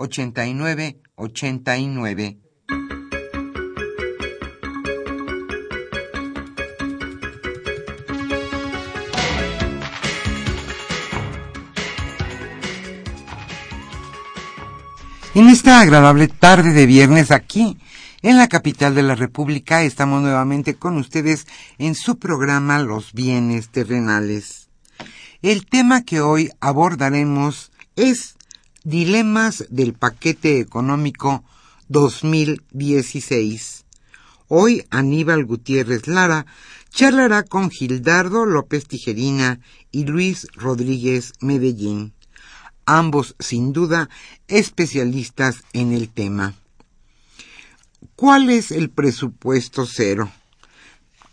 8989. En esta agradable tarde de viernes aquí, en la capital de la República, estamos nuevamente con ustedes en su programa Los bienes terrenales. El tema que hoy abordaremos es Dilemas del paquete económico 2016. Hoy Aníbal Gutiérrez Lara charlará con Gildardo López Tijerina y Luis Rodríguez Medellín, ambos sin duda especialistas en el tema. ¿Cuál es el presupuesto cero?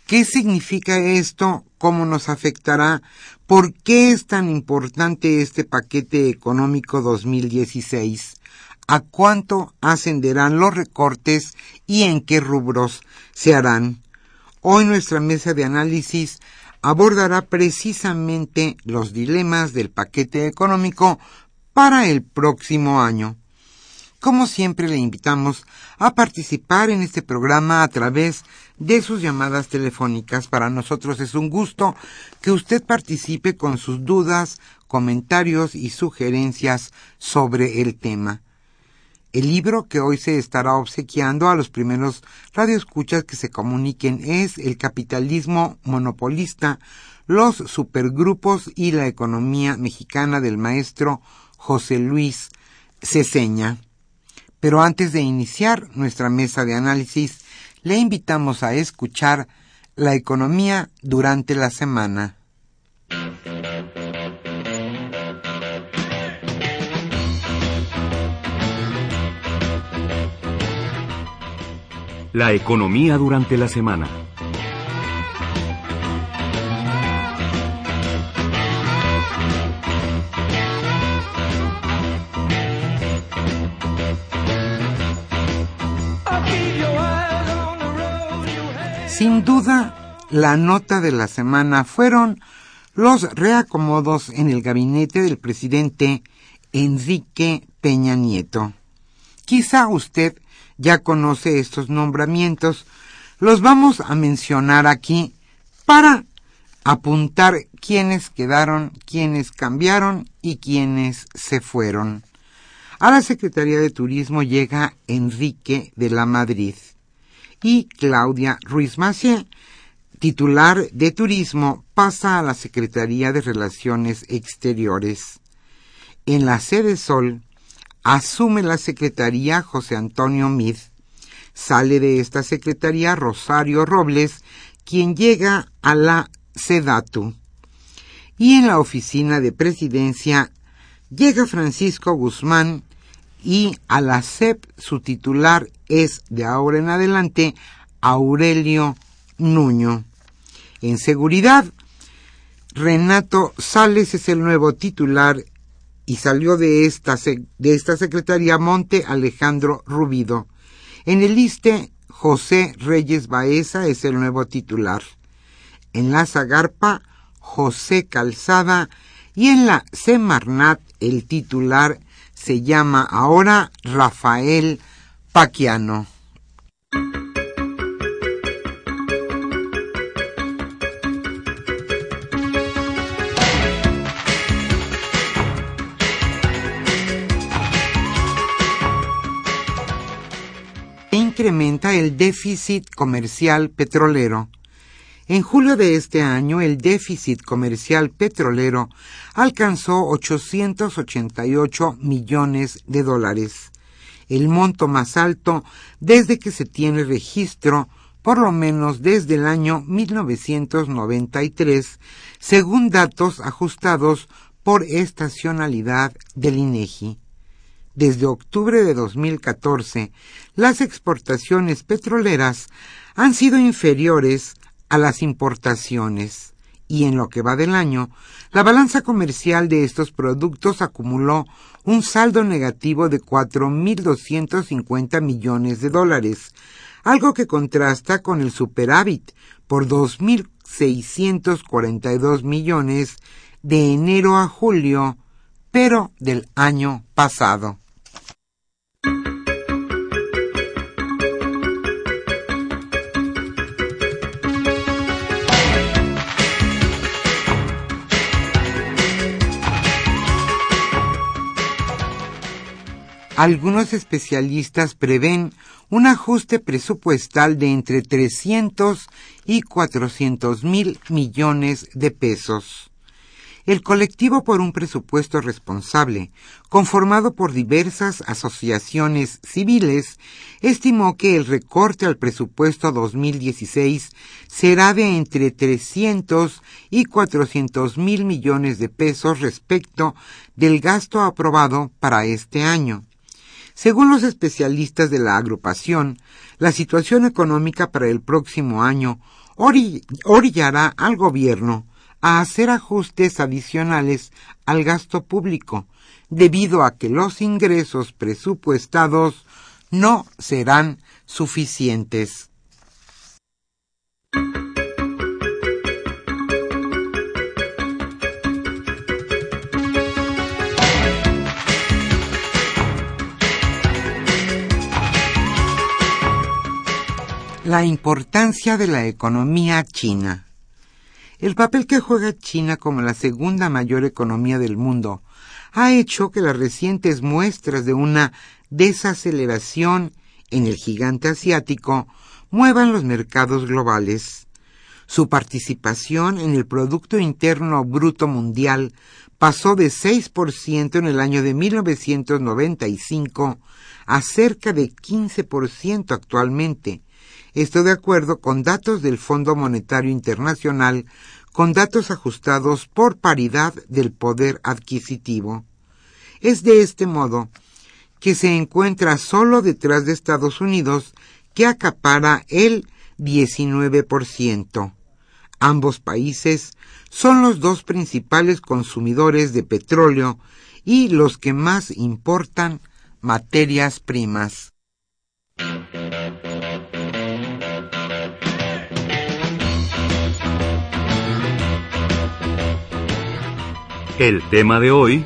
¿Qué significa esto? ¿Cómo nos afectará? ¿Por qué es tan importante este paquete económico 2016? ¿A cuánto ascenderán los recortes y en qué rubros se harán? Hoy nuestra mesa de análisis abordará precisamente los dilemas del paquete económico para el próximo año. Como siempre le invitamos a participar en este programa a través de sus llamadas telefónicas. Para nosotros es un gusto que usted participe con sus dudas, comentarios y sugerencias sobre el tema. El libro que hoy se estará obsequiando a los primeros radioescuchas que se comuniquen es El capitalismo monopolista, los supergrupos y la economía mexicana del maestro José Luis Ceseña. Pero antes de iniciar nuestra mesa de análisis, le invitamos a escuchar La economía durante la semana. La economía durante la semana. La nota de la semana fueron los reacomodos en el gabinete del presidente Enrique Peña Nieto. Quizá usted ya conoce estos nombramientos, los vamos a mencionar aquí para apuntar quiénes quedaron, quiénes cambiaron y quiénes se fueron. A la Secretaría de Turismo llega Enrique de la Madrid y Claudia Ruiz Macié, titular de Turismo, pasa a la Secretaría de Relaciones Exteriores. En la sede Sol, asume la Secretaría José Antonio Mid. Sale de esta Secretaría Rosario Robles, quien llega a la SEDATU. Y en la oficina de presidencia llega Francisco Guzmán, y a la CEP su titular es de ahora en adelante Aurelio Nuño. En seguridad, Renato Sales es el nuevo titular y salió de esta, de esta secretaría Monte Alejandro Rubido. En el ISTE, José Reyes Baeza es el nuevo titular. En la Zagarpa, José Calzada y en la Semarnat el titular se llama ahora Rafael Paquiano. incrementa el déficit comercial petrolero. En julio de este año, el déficit comercial petrolero alcanzó 888 millones de dólares, el monto más alto desde que se tiene registro, por lo menos desde el año 1993, según datos ajustados por estacionalidad del INEGI. Desde octubre de 2014, las exportaciones petroleras han sido inferiores a las importaciones y en lo que va del año, la balanza comercial de estos productos acumuló un saldo negativo de 4.250 millones de dólares, algo que contrasta con el superávit por 2.642 millones de enero a julio, pero del año pasado. Algunos especialistas prevén un ajuste presupuestal de entre 300 y 400 mil millones de pesos. El colectivo por un presupuesto responsable, conformado por diversas asociaciones civiles, estimó que el recorte al presupuesto 2016 será de entre 300 y 400 mil millones de pesos respecto del gasto aprobado para este año. Según los especialistas de la agrupación, la situación económica para el próximo año orillará al gobierno a hacer ajustes adicionales al gasto público, debido a que los ingresos presupuestados no serán suficientes. La importancia de la economía china. El papel que juega China como la segunda mayor economía del mundo ha hecho que las recientes muestras de una desaceleración en el gigante asiático muevan los mercados globales. Su participación en el Producto Interno Bruto Mundial pasó de 6% en el año de 1995 a cerca de 15% actualmente, esto de acuerdo con datos del Fondo Monetario Internacional, con datos ajustados por paridad del poder adquisitivo. Es de este modo que se encuentra solo detrás de Estados Unidos, que acapara el 19%. Ambos países son los dos principales consumidores de petróleo y los que más importan materias primas. El tema de hoy...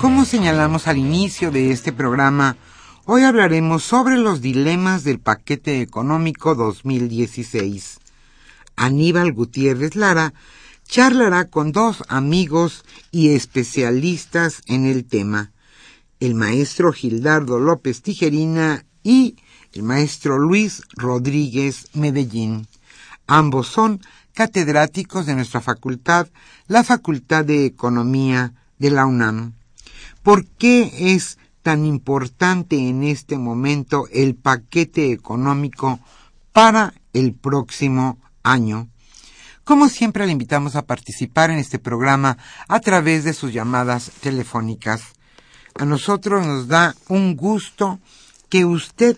Como señalamos al inicio de este programa, hoy hablaremos sobre los dilemas del paquete económico 2016. Aníbal Gutiérrez Lara charlará con dos amigos y especialistas en el tema el maestro Gildardo López Tijerina y el maestro Luis Rodríguez Medellín. Ambos son catedráticos de nuestra facultad, la Facultad de Economía de la UNAM. ¿Por qué es tan importante en este momento el paquete económico para el próximo año? Como siempre, le invitamos a participar en este programa a través de sus llamadas telefónicas a nosotros nos da un gusto que usted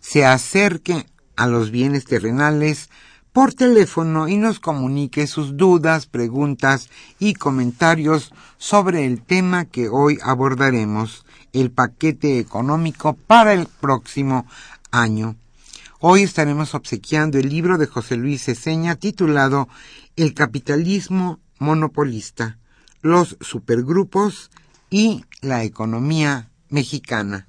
se acerque a los bienes terrenales por teléfono y nos comunique sus dudas, preguntas y comentarios sobre el tema que hoy abordaremos, el paquete económico para el próximo año. Hoy estaremos obsequiando el libro de José Luis Ceseña titulado El capitalismo monopolista, los supergrupos y la economía mexicana.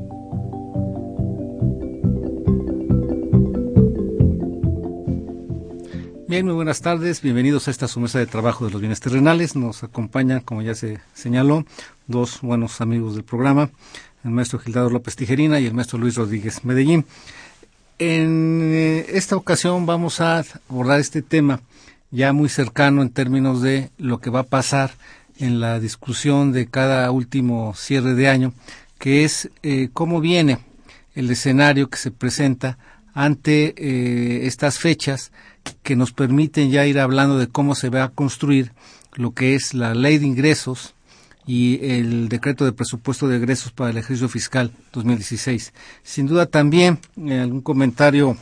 Bien, muy buenas tardes. Bienvenidos a esta su mesa de trabajo de los bienes terrenales. Nos acompañan, como ya se señaló, dos buenos amigos del programa, el maestro Gildardo López Tijerina y el maestro Luis Rodríguez Medellín. En eh, esta ocasión vamos a abordar este tema ya muy cercano en términos de lo que va a pasar en la discusión de cada último cierre de año, que es eh, cómo viene el escenario que se presenta ante eh, estas fechas que nos permiten ya ir hablando de cómo se va a construir lo que es la ley de ingresos y el decreto de presupuesto de egresos para el ejercicio fiscal 2016. Sin duda también en algún comentario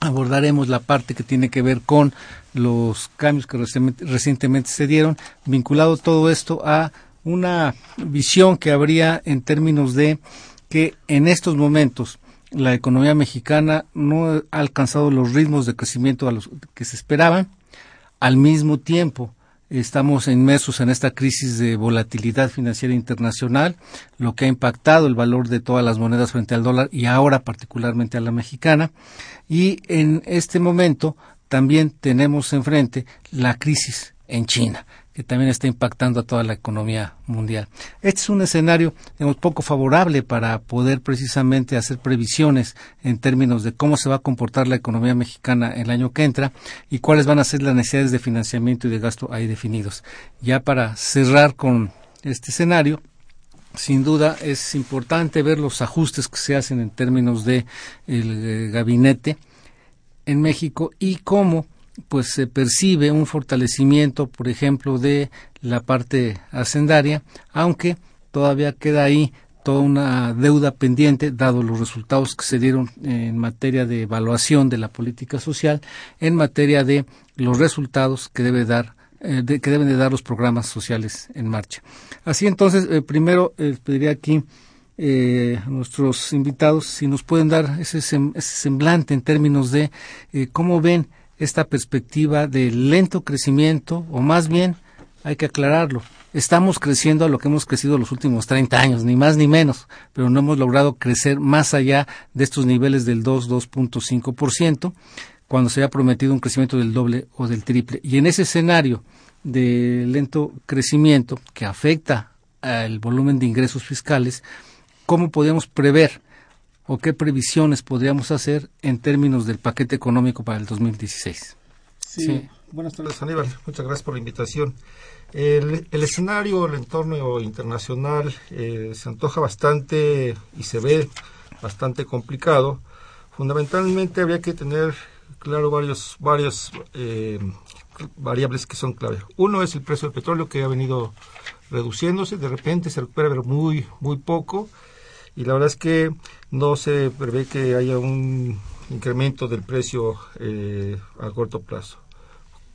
abordaremos la parte que tiene que ver con los cambios que recientemente se dieron, vinculado todo esto a una visión que habría en términos de que en estos momentos la economía mexicana no ha alcanzado los ritmos de crecimiento a los que se esperaban. Al mismo tiempo, estamos inmersos en esta crisis de volatilidad financiera internacional, lo que ha impactado el valor de todas las monedas frente al dólar y ahora particularmente a la mexicana. Y en este momento también tenemos enfrente la crisis en China que también está impactando a toda la economía mundial. Este es un escenario poco favorable para poder precisamente hacer previsiones en términos de cómo se va a comportar la economía mexicana el año que entra y cuáles van a ser las necesidades de financiamiento y de gasto ahí definidos. Ya para cerrar con este escenario, sin duda es importante ver los ajustes que se hacen en términos de el eh, gabinete en México y cómo pues se percibe un fortalecimiento, por ejemplo, de la parte hacendaria, aunque todavía queda ahí toda una deuda pendiente, dado los resultados que se dieron en materia de evaluación de la política social, en materia de los resultados que debe dar eh, que deben de dar los programas sociales en marcha. Así entonces, eh, primero eh, pediría aquí a nuestros invitados si nos pueden dar ese, ese semblante en términos de cómo ven esta perspectiva de lento crecimiento o más bien hay que aclararlo. Estamos creciendo a lo que hemos crecido los últimos 30 años, ni más ni menos, pero no hemos logrado crecer más allá de estos niveles del 2, 2.5%, cuando se ha prometido un crecimiento del doble o del triple. Y en ese escenario de lento crecimiento que afecta al volumen de ingresos fiscales, ¿cómo podemos prever o qué previsiones podríamos hacer en términos del paquete económico para el 2016? Sí. Buenas tardes, Aníbal. Muchas gracias por la invitación. El, escenario, el entorno internacional eh, se antoja bastante y se ve bastante complicado. Fundamentalmente habría que tener claro varios, varios eh, variables que son clave. Uno es el precio del petróleo que ha venido reduciéndose, de repente se recupera pero muy, muy poco y la verdad es que no se prevé que haya un incremento del precio eh, a corto plazo.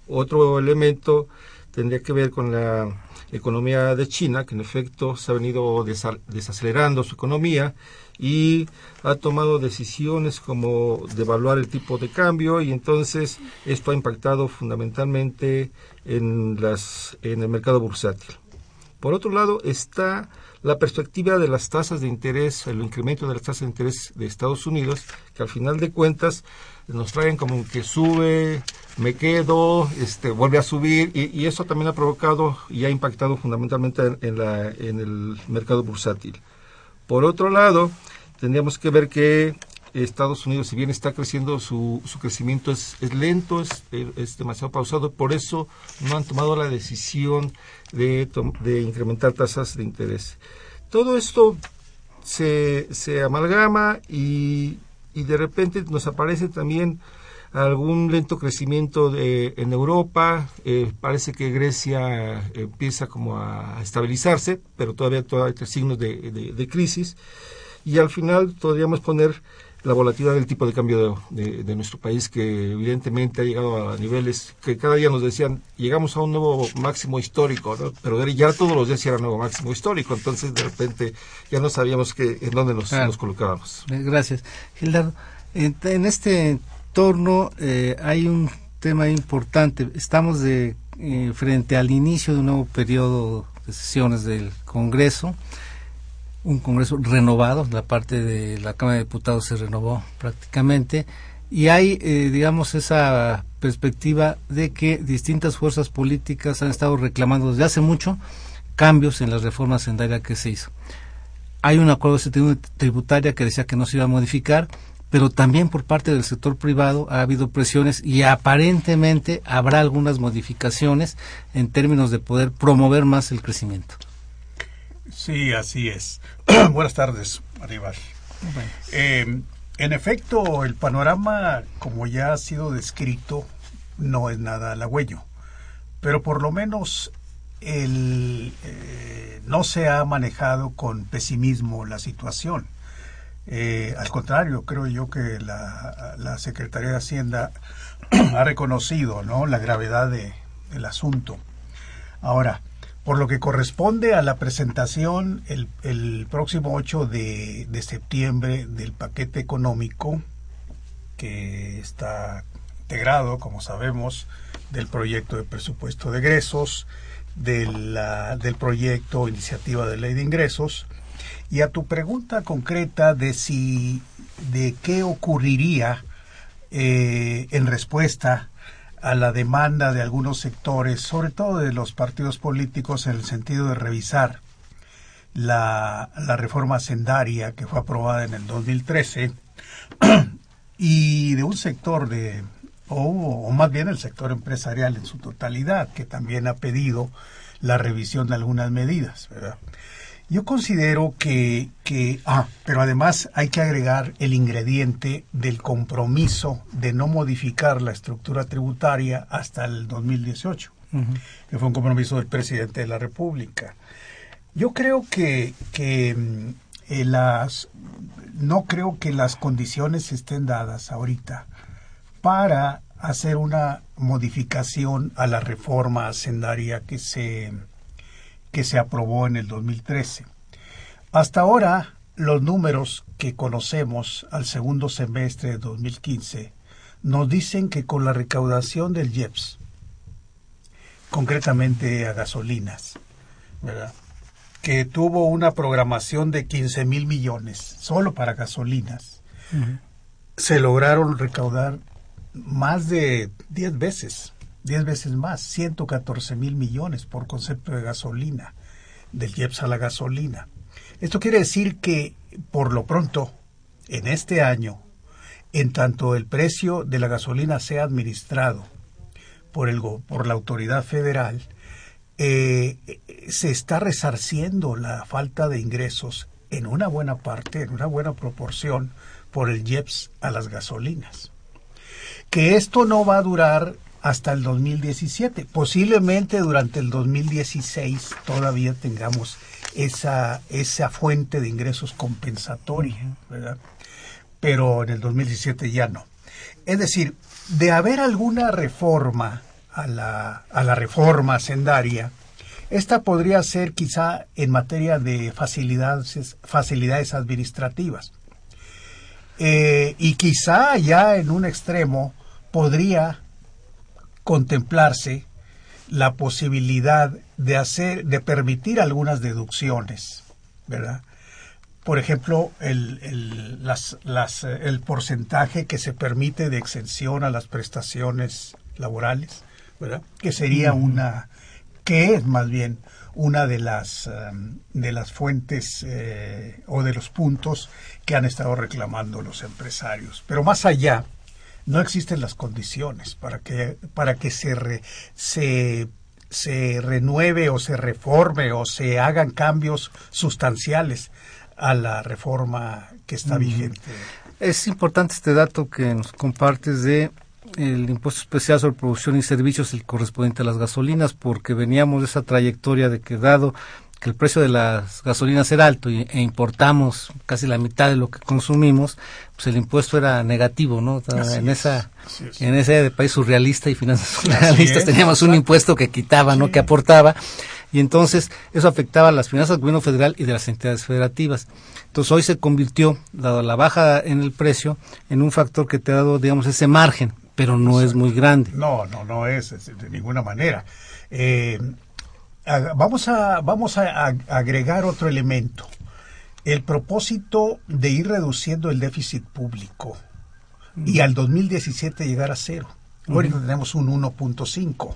Otro elemento tendría que ver con la economía de China, que en efecto se ha venido desacelerando su economía y ha tomado decisiones como devaluar el tipo de cambio y entonces esto ha impactado fundamentalmente en, las, en el mercado bursátil. Por otro lado está la perspectiva de las tasas de interés, el incremento de las tasas de interés de Estados Unidos, que al final de cuentas nos traen como que sube, me quedo, este, vuelve a subir, y, eso también ha provocado y ha impactado fundamentalmente en, la, en el mercado bursátil. Por otro lado, tendríamos que ver que Estados Unidos, si bien está creciendo, su, su crecimiento es, lento, es, es, demasiado pausado, por eso no han tomado la decisión de, de incrementar tasas de interés. Todo esto se, se amalgama y, y de repente nos aparece también algún lento crecimiento de, en Europa. Eh, parece que Grecia empieza como a estabilizarse, pero todavía, todavía hay signos de, de, crisis. Y al final podríamos poner la volatilidad del tipo de cambio de, de, nuestro país, que evidentemente ha llegado a niveles que cada día nos decían, llegamos a un nuevo máximo histórico, ¿no? pero ya todos los días era nuevo máximo histórico, entonces de repente ya no sabíamos que, en dónde nos, nos colocábamos. Eh, gracias. Gildardo, en, en este entorno eh, hay un tema importante. Estamos de, eh, frente al inicio de un nuevo periodo de sesiones del Congreso un Congreso renovado, la parte de la Cámara de Diputados se renovó prácticamente, y hay, eh, digamos, esa perspectiva de que distintas fuerzas políticas han estado reclamando desde hace mucho cambios en la reforma sendaria que se hizo. Hay un acuerdo de tributaria que decía que no se iba a modificar, pero también por parte del sector privado ha habido presiones y aparentemente habrá algunas modificaciones en términos de poder promover más el crecimiento. Sí, así es. Buenas tardes, Aníbal. Eh, en efecto, el panorama, como ya ha sido descrito, no es nada halagüeño, pero por lo menos el, eh, no se ha manejado con pesimismo la situación. Eh, al contrario, creo yo que la, la, Secretaría de Hacienda ha reconocido ¿no? la gravedad de, del asunto. Ahora, por lo que corresponde a la presentación el, el próximo 8 de, de, septiembre del paquete económico que está integrado, como sabemos, del proyecto de presupuesto de egresos, del, proyecto iniciativa de ley de ingresos, y a tu pregunta concreta de si de qué ocurriría eh, en respuesta a la demanda de algunos sectores, sobre todo de los partidos políticos, en el sentido de revisar la, la reforma sendaria que fue aprobada en el 2013 y de un sector de, o, más bien el sector empresarial en su totalidad, que también ha pedido la revisión de algunas medidas. ¿verdad? Yo considero que, que, ah, pero además hay que agregar el ingrediente del compromiso de no modificar la estructura tributaria hasta el 2018, que fue un compromiso del presidente de la República. Yo creo que, que mm, eh, las, no creo que las condiciones estén dadas ahorita para hacer una modificación a la reforma hacendaria que se que se aprobó en el 2013. Hasta ahora, los números que conocemos al segundo semestre de 2015 nos dicen que con la recaudación del IEPS, concretamente a gasolinas, ¿verdad? que tuvo una programación de 15 mil millones solo para gasolinas, se lograron recaudar más de 10 veces, 10 veces más, 114 mil millones por concepto de gasolina, del IEPS a la gasolina. Esto quiere decir que, por lo pronto, en este año, en tanto el precio de la gasolina sea administrado por, el, por la autoridad federal, eh, se está resarciendo la falta de ingresos en una buena parte, en una buena proporción, por el IEPS a las gasolinas. Que esto no va a durar hasta el 2017. Posiblemente durante el 2016 todavía tengamos esa, esa fuente de ingresos compensatoria, ¿verdad? Pero en el 2017 ya no. Es decir, de haber alguna reforma a la, a la reforma sendaria, esta podría ser quizá en materia de facilidades, facilidades administrativas. Eh, y quizá ya en un extremo podría contemplarse la posibilidad de hacer, de permitir algunas deducciones, ¿verdad? Por ejemplo, el, el, las, las, el porcentaje que se permite de exención a las prestaciones laborales, ¿verdad? Que sería una, que es más bien una de las, em, de las fuentes eh, o de los puntos que han estado reclamando los empresarios. Pero más allá, no existen las condiciones para que, para que se, se, se renueve o se reforme o se hagan cambios sustanciales a la reforma que está vigente. Es importante este dato que nos compartes de el impuesto especial sobre producción y servicios, el correspondiente a las gasolinas, porque veníamos de esa trayectoria de que dado que el precio de las gasolinas era alto y, e importamos casi la mitad de lo que consumimos, pues el impuesto era negativo, ¿no? en esa en ese de país surrealista y finanzas surrealistas teníamos un impuesto que quitaba, ¿no? Que aportaba y entonces eso afectaba a las finanzas del gobierno federal y de las entidades federativas. Entonces hoy se convirtió, dado la baja en el precio, en un factor que te ha dado, digamos, ese margen pero no es muy grande. No, no, no es, de ninguna manera. Eh, vamos a, vamos a, agregar otro elemento. El propósito de ir reduciendo el déficit público y al 2017 llegar a cero. Ahorita tenemos un 1.5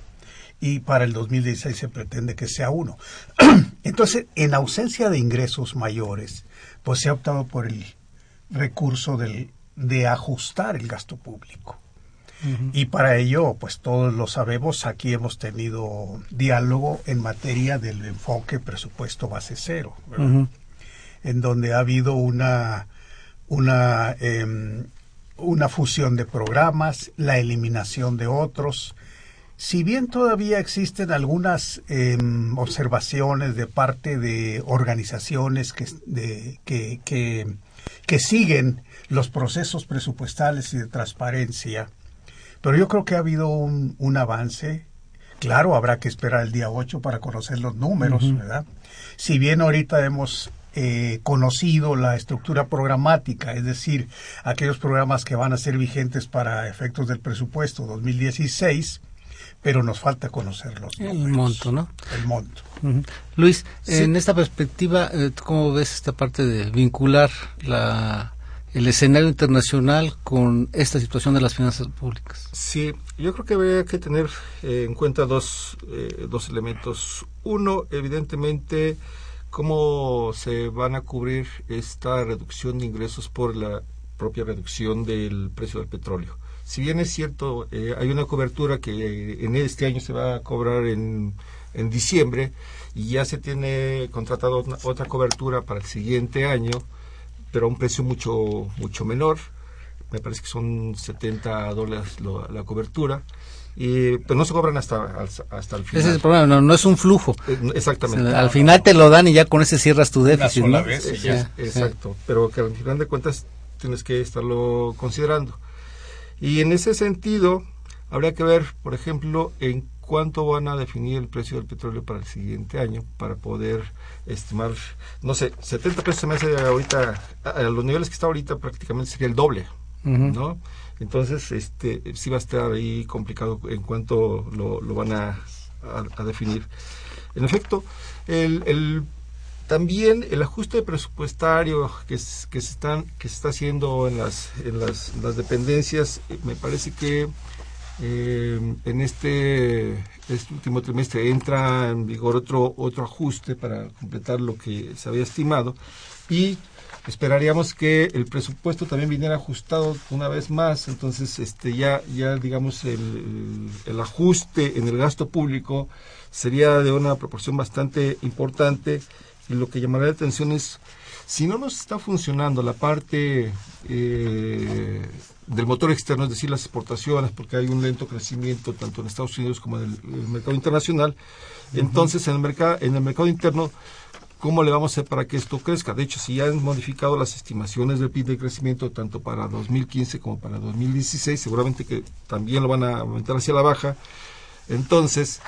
y para el 2016 se pretende que sea 1. Entonces, en ausencia de ingresos mayores, pues se ha optado por el recurso del, de ajustar el gasto público. Y para ello, pues todos lo sabemos, aquí hemos tenido diálogo en materia del enfoque presupuesto base cero, en donde ha habido una, una, em, una fusión de programas, la eliminación de otros. Si bien todavía existen algunas em, observaciones de parte de organizaciones que, de, que, que, que siguen los procesos presupuestales y de transparencia, pero yo creo que ha habido un, un avance. Claro, habrá que esperar el día 8 para conocer los números, ¿verdad? Si bien ahorita hemos eh, conocido la estructura programática, es decir, aquellos programas que van a ser vigentes para efectos del presupuesto 2016, pero nos falta conocerlos. El monto, ¿no? El monto. Luis, en esta perspectiva, eh, ¿cómo ves esta parte de vincular la el escenario internacional con esta situación de las finanzas públicas? Sí, yo creo que habría que tener eh, en cuenta dos, eh, dos elementos. Uno, evidentemente, cómo se van a cubrir esta reducción de ingresos por la propia reducción del precio del petróleo. Si bien es cierto, eh, hay una cobertura que en este año se va a cobrar en, en diciembre y ya se tiene contratado otra cobertura para el siguiente año, pero a un precio mucho, mucho menor. Me parece que son 70 dólares la cobertura. Y, pero no se cobran hasta, hasta el final. Ese es el problema, no, es un flujo. Eh, exactamente. al final te lo dan y ya con ese cierras tu déficit. ¿no? exacto, pero que al final de cuentas tienes que estarlo considerando. Y en ese sentido, habría que ver, por ejemplo, en cuánto van a definir el precio del petróleo para el siguiente año para poder estimar, no sé, 70 pesos se me hace ahorita, a los niveles que está ahorita prácticamente sería el doble, ¿no? Entonces, este, sí va a estar ahí complicado en cuanto lo, lo van a, a, definir. En efecto, el, también el ajuste presupuestario que, que, se están, que se está haciendo en las, en las, las dependencias, eh, me parece que eh, en este, este, último trimestre entra en vigor otro, otro ajuste para completar lo que se había estimado y esperaríamos que el presupuesto también viniera ajustado una vez más, entonces este ya ya digamos el, el, ajuste en el gasto público sería de una proporción bastante importante y lo que llamaría la atención es si no nos está funcionando la parte eh, del motor externo, es decir, las exportaciones, porque hay un lento crecimiento tanto en Estados Unidos como en el, mercado internacional, entonces en el mercado en el mercado interno ¿Cómo le vamos a hacer para que esto crezca? De hecho, si ya han modificado las estimaciones del PIB de crecimiento tanto para 2015 como para 2016, seguramente que también lo van a aumentar hacia la baja. Entonces,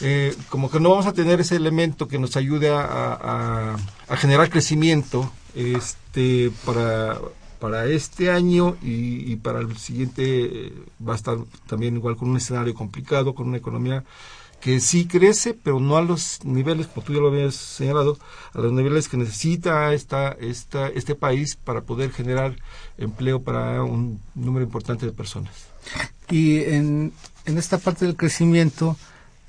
eh, como que no vamos a tener ese elemento que nos ayude a, generar crecimiento este, para, para este año y, para el siguiente eh, va a estar también igual con un escenario complicado, con una economía que sí crece, pero no a los niveles, como tú ya lo habías señalado, a los niveles que necesita esta, esta, este país para poder generar empleo para un número importante de personas. Y en, en esta parte del crecimiento,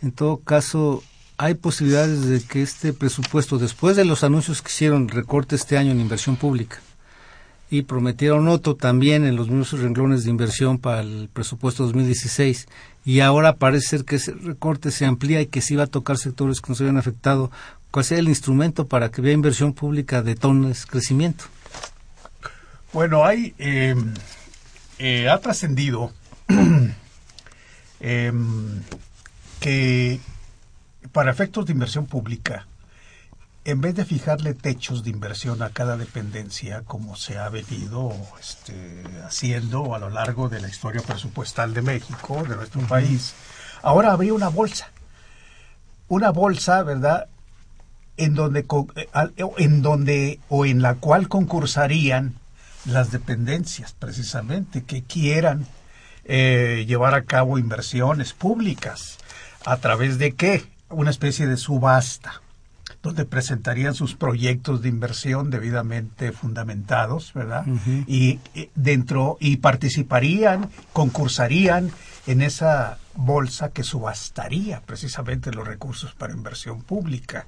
en todo caso, hay posibilidades de que este presupuesto, después de los anuncios que hicieron recorte este año en inversión pública, y prometieron otro también en los mismos renglones de inversión para el presupuesto 2016 y ahora parece ser que ese recorte se amplía y que sí va a tocar sectores que nos habían afectado. ¿Cuál sería el instrumento para que vea inversión pública de tones crecimiento? Bueno, hay em, eh, ha trascendido em, que para efectos de inversión pública en vez de fijarle techos de inversión a cada dependencia, como se ha venido este, haciendo a lo largo de la historia presupuestal de México, de nuestro país, ahora habría una bolsa. Una bolsa, ¿verdad? En donde, eh, en donde o en la cual concursarían las dependencias, precisamente, que quieran eh, llevar a cabo inversiones públicas. ¿A través de qué? Una especie de subasta donde presentarían sus proyectos de inversión debidamente fundamentados, ¿verdad? y, dentro y participarían, concursarían en esa bolsa que subastaría precisamente los recursos para inversión pública.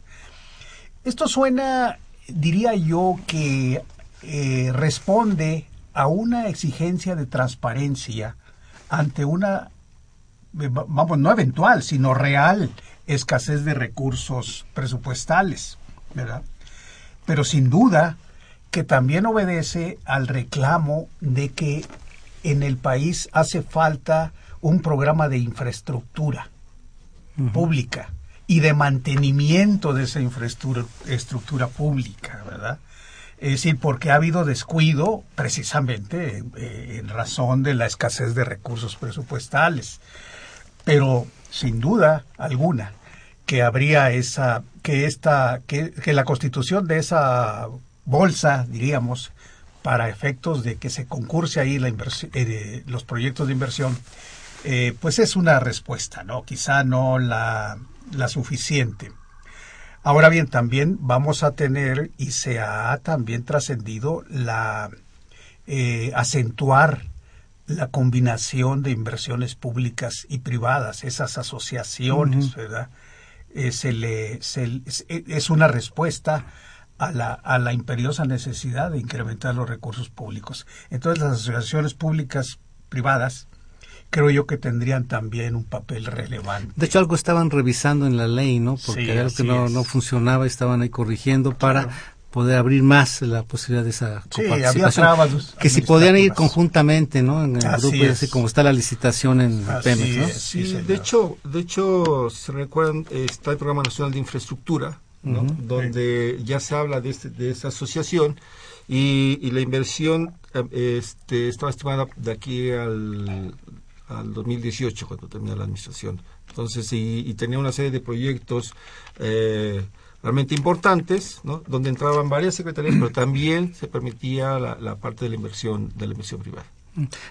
Esto suena, diría yo, que eh, responde a una exigencia de transparencia ante una, vamos, no eventual, sino real escasez de recursos presupuestales, ¿verdad? Pero sin duda que también obedece al reclamo de que en el país hace falta un programa de infraestructura pública y de mantenimiento de esa infraestructura pública, ¿verdad? Es decir, porque ha habido descuido precisamente eh, en razón de la escasez de recursos presupuestales. Pero sin duda alguna, que habría esa, que esta, que, la constitución de esa bolsa, diríamos, para efectos de que se concurse ahí la inversión, eh, los proyectos de inversión, eh, pues es una respuesta, ¿no? Quizá no la, la suficiente. Ahora bien, también vamos a tener y se ha también trascendido la eh, acentuar la combinación de inversiones públicas y privadas, esas asociaciones, ¿verdad? Eh, se le, es una respuesta a la, a la imperiosa necesidad de incrementar los recursos públicos. Entonces las asociaciones públicas privadas creo yo que tendrían también un papel relevante. De hecho, algo estaban revisando en la ley, ¿no? Porque algo que no, no, funcionaba, estaban ahí corrigiendo para poder abrir más la posibilidad de esa sí, había que si podían ir conjuntamente no en el grupo así como está la licitación en Pemex ¿no? sí, de hecho de hecho si se recuerdan está el programa nacional de infraestructura ¿no? donde ya se habla de este, de esa asociación y, y la inversión eh, este estaba estimada de aquí al al 2018 cuando termina la administración. Entonces y, y tenía una serie de proyectos eh, realmente importantes, ¿no? donde entraban varias secretarías, pero también se permitía la, parte de la inversión, de la inversión privada.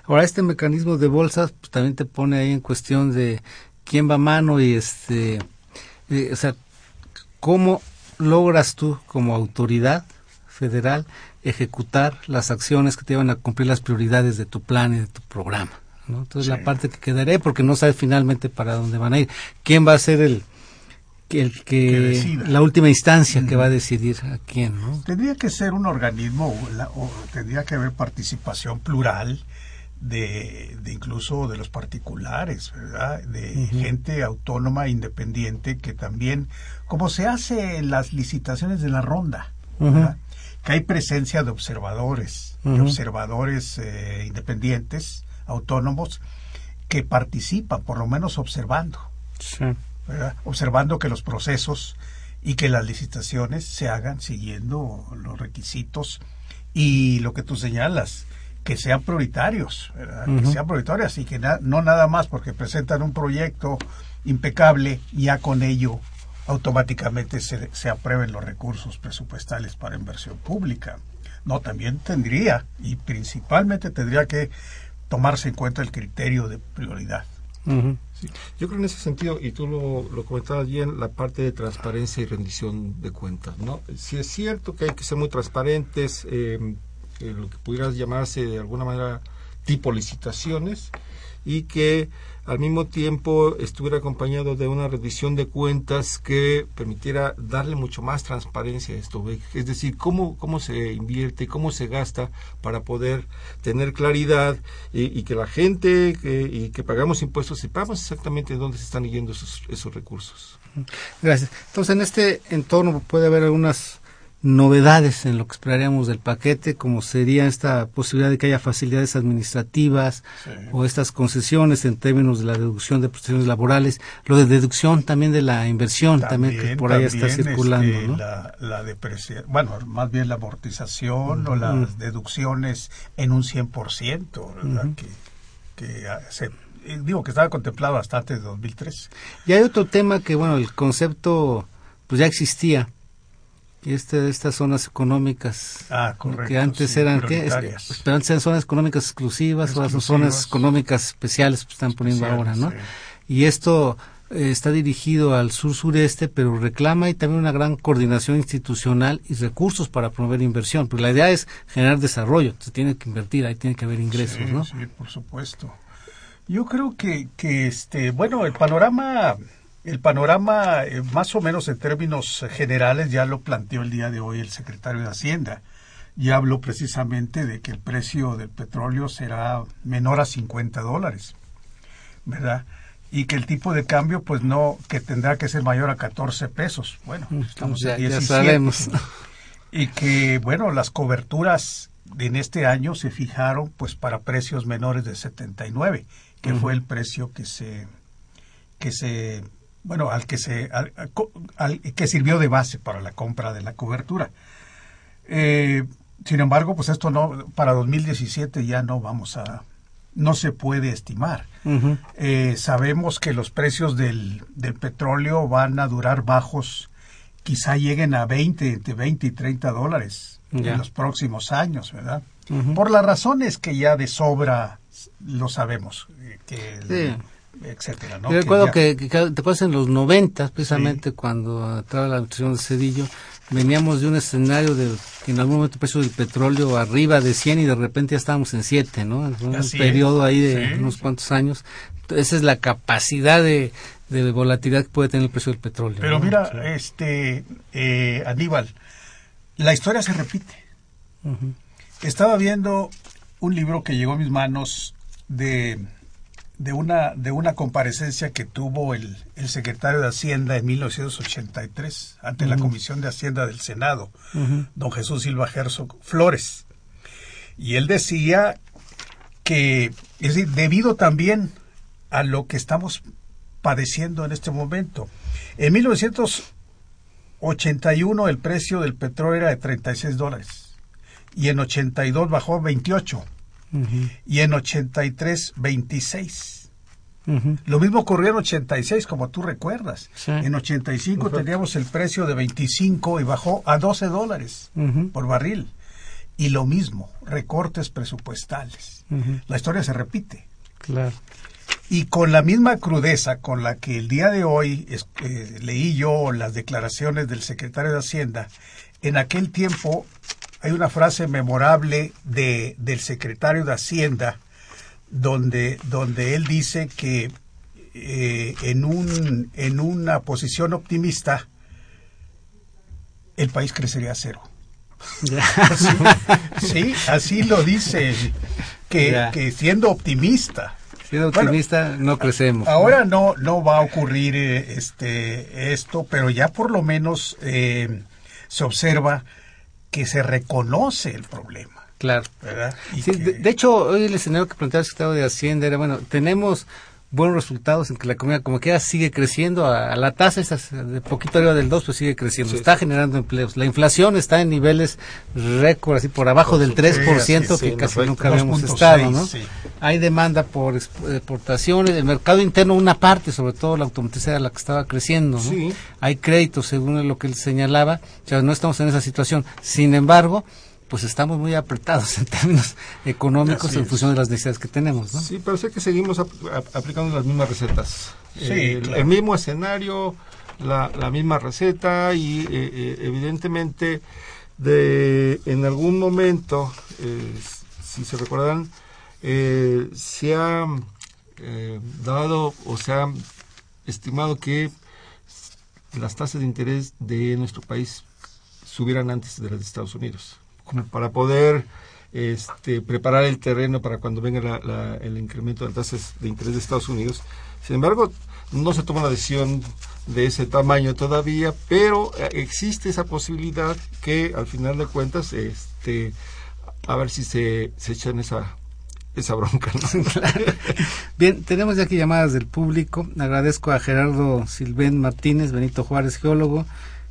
Ahora, este mecanismo de bolsas pues, también te pone ahí en cuestión de quién va a mano y este, eh, o sea, cómo logras tú como autoridad federal ejecutar las acciones que te van a cumplir las prioridades de tu plan y de tu programa. ¿no? Entonces la parte que quedaré porque no sabes finalmente para dónde van a ir. ¿Quién va a ser el, el que, la última instancia que va a decidir a quién? ¿no? Tendría que ser un organismo o, tendría que haber participación plural de, de, incluso de los particulares, ¿verdad? De gente autónoma, independiente, que también, como se hace en las licitaciones de la ronda, que hay presencia de observadores, de observadores eh, independientes, autónomos, que participan, por lo menos observando, observando que los procesos y que las licitaciones se hagan siguiendo los requisitos y lo que tú señalas, que sean prioritarios, que sean prioritarios y que no nada más porque presentan un proyecto impecable, ya con ello automáticamente se, se aprueben los recursos presupuestales para inversión pública. No, también tendría y principalmente tendría que tomarse en cuenta el criterio de prioridad. Yo creo en ese sentido, y tú lo, lo, comentabas bien, la parte de transparencia y rendición de cuentas. ¿no? Si es cierto que hay que ser muy transparentes, eh, lo que pudieras llamarse de alguna manera tipo licitaciones, y que al mismo tiempo estuviera acompañado de una revisión de cuentas que permitiera darle mucho más transparencia a esto. Es decir, cómo, cómo se invierte, cómo se gasta para poder tener claridad y, que la gente que, y que pagamos impuestos sepamos exactamente dónde se están yendo esos, esos recursos. Gracias. Entonces, en este entorno puede haber algunas novedades en lo que esperaríamos del paquete, como sería esta posibilidad de que haya facilidades administrativas o estas concesiones en términos de la deducción de prestaciones laborales, lo de deducción también de la inversión, también, que por ahí está circulando. Este, la, la bueno, más bien la amortización o las deducciones en un 100%, ¿verdad? que, que se digo que estaba contemplado hasta antes de 2003. Y hay otro tema que, bueno, el concepto pues ya existía, este, estas zonas económicas ah, que antes eran ¿qué? pero antes eran zonas económicas exclusivas, o las zonas económicas especiales que están poniendo ahora no y esto eh, está dirigido al sur sureste pero reclama y también una gran coordinación institucional y recursos para promover inversión porque la idea es generar desarrollo se tiene que invertir ahí tiene que haber ingresos no sí por supuesto. Yo creo que que este bueno el panorama el panorama, eh, más o menos en términos generales, ya lo planteó el día de hoy el secretario de Hacienda. Ya habló precisamente de que el precio del petróleo será menor a 50 dólares, ¿verdad? Y que el tipo de cambio, pues no, que tendrá que ser mayor a 14 pesos. Bueno, mm, estamos en 17. Y que, bueno, las coberturas en este año se fijaron, pues, para precios menores de 79, que fue el precio que se que se bueno, al que se al, que sirvió de base para la compra de la cobertura. Eh, sin embargo, pues esto no para 2017 ya no vamos a no se puede estimar. Eh, sabemos que los precios del, del, petróleo van a durar bajos, quizá lleguen a 20, entre 20 y 30 dólares en los próximos años, ¿verdad? Por las razones que ya de sobra lo sabemos. Eh, que etcétera. ¿no? Yo recuerdo que, te acuerdas en los 90, precisamente cuando estaba la administración de Cedillo, veníamos de un escenario de que en algún momento el precio del petróleo arriba de 100 y de repente ya estábamos en 7, ¿no? En un periodo ahí de unos cuantos años. esa es la capacidad de, de, volatilidad que puede tener el precio del petróleo. Pero mira, este eh, Aníbal, la historia se repite. Estaba viendo un libro que llegó a mis manos de de una, de una comparecencia que tuvo el, el secretario de Hacienda en 1983 ante la Comisión de Hacienda del Senado, don Jesús Silva Herzog Flores. Y él decía que, es decir, debido también a lo que estamos padeciendo en este momento, en 1981 el precio del petróleo era de 36 dólares y en 82 bajó a 28 y en 83 26. Lo mismo ocurrió en 86, como tú recuerdas. En 85 teníamos el precio de 25 y bajó a 12 dólares por barril. Y lo mismo, recortes presupuestales. La historia se repite. Claro. Y con la misma crudeza con la que el día de hoy eh, leí yo las declaraciones del secretario de Hacienda, en aquel tiempo hay una frase memorable de, del secretario de Hacienda donde, donde él dice que eh, en, un, en una posición optimista el país crecería a cero. sí, así lo dice, que, que siendo optimista. Siendo optimista, no crecemos. Ahora no, no va a ocurrir eh, este, esto, pero ya por lo menos eh, se observa que se reconoce el problema. Claro. ¿verdad? de, hecho, hoy el escenario que planteaba el secretario de Hacienda era, bueno, tenemos buenos resultados en que la economía como queda sigue creciendo a, la tasa esa de poquito arriba del 2 pues sigue creciendo. Está generando empleos. La inflación está en niveles récord así por abajo del 3% que casi nunca habíamos estado ¿no? hay demanda por exportaciones el mercado interno una parte sobre todo la automotriz era la que estaba creciendo ¿no? hay créditos según lo que él señalaba. O sea no estamos en esa situación. Sin embargo pues estamos muy apretados en términos económicos en función de las necesidades que tenemos. ¿no? Sí, parece que seguimos aplicando las mismas recetas. Sí, el, mismo escenario, la, misma receta y eh, eh, evidentemente de en algún momento, eh, si se recuerdan, se ha dado o se ha estimado que las tasas de interés de nuestro país subieran antes de las de Estados Unidos para poder este, preparar el terreno para cuando venga el incremento de tasas de interés de Estados Unidos. Sin embargo, no se toma una decisión de ese tamaño todavía, pero eh, existe esa posibilidad que al final de cuentas, este, a ver si se, se echan esa, esa bronca. Bien, tenemos ya aquí llamadas del público. Agradezco a Gerardo Silvén Martínez, Benito Juárez, geólogo,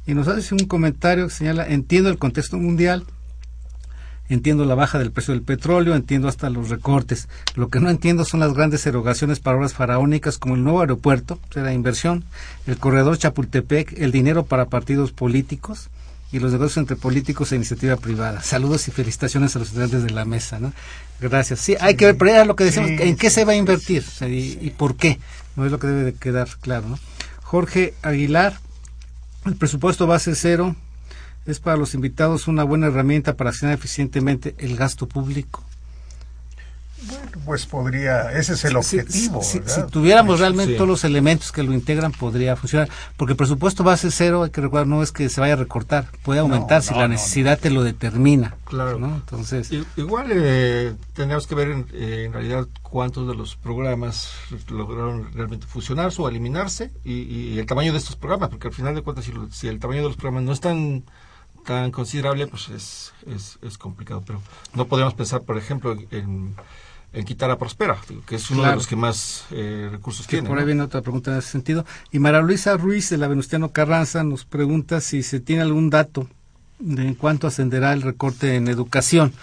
y nos hace un comentario que señala, entiendo el contexto mundial, entiendo la baja del precio del petróleo, entiendo hasta los recortes. Lo que no entiendo son las grandes erogaciones para obras faraónicas como el nuevo aeropuerto, la inversión, el corredor Chapultepec, el dinero para partidos políticos y los negocios entre políticos e iniciativa privada. Saludos y felicitaciones a los estudiantes de la mesa, ¿no? Gracias. Sí, hay que ver, pero era lo que decimos, ¿en qué se va a invertir? y, y, por qué? No es lo que debe de quedar claro, ¿no? Jorge Aguilar, el presupuesto base cero, es para los invitados una buena herramienta para accionar eficientemente el gasto público. Bueno, pues podría, ese es el objetivo. Si, tuviéramos realmente todos los elementos que lo integran, podría funcionar. Porque el presupuesto base cero, hay que recordar, no es que se vaya a recortar, puede aumentar si la necesidad te lo determina. Claro. Entonces. igual eh, tenemos que ver eh, en, realidad cuántos de los programas lograron realmente funcionar o eliminarse y, el tamaño de estos programas, porque al final de cuentas, si, si el tamaño de los programas no es tan considerable, pues es, es, complicado. Pero no podemos pensar, por ejemplo, en, quitar a Prospera, que es uno de los que más eh, recursos tiene. Por ahí viene otra pregunta en ese sentido. Y María Luisa Ruiz de la Venustiano Carranza nos pregunta si se tiene algún dato de en cuánto ascenderá el recorte en educación.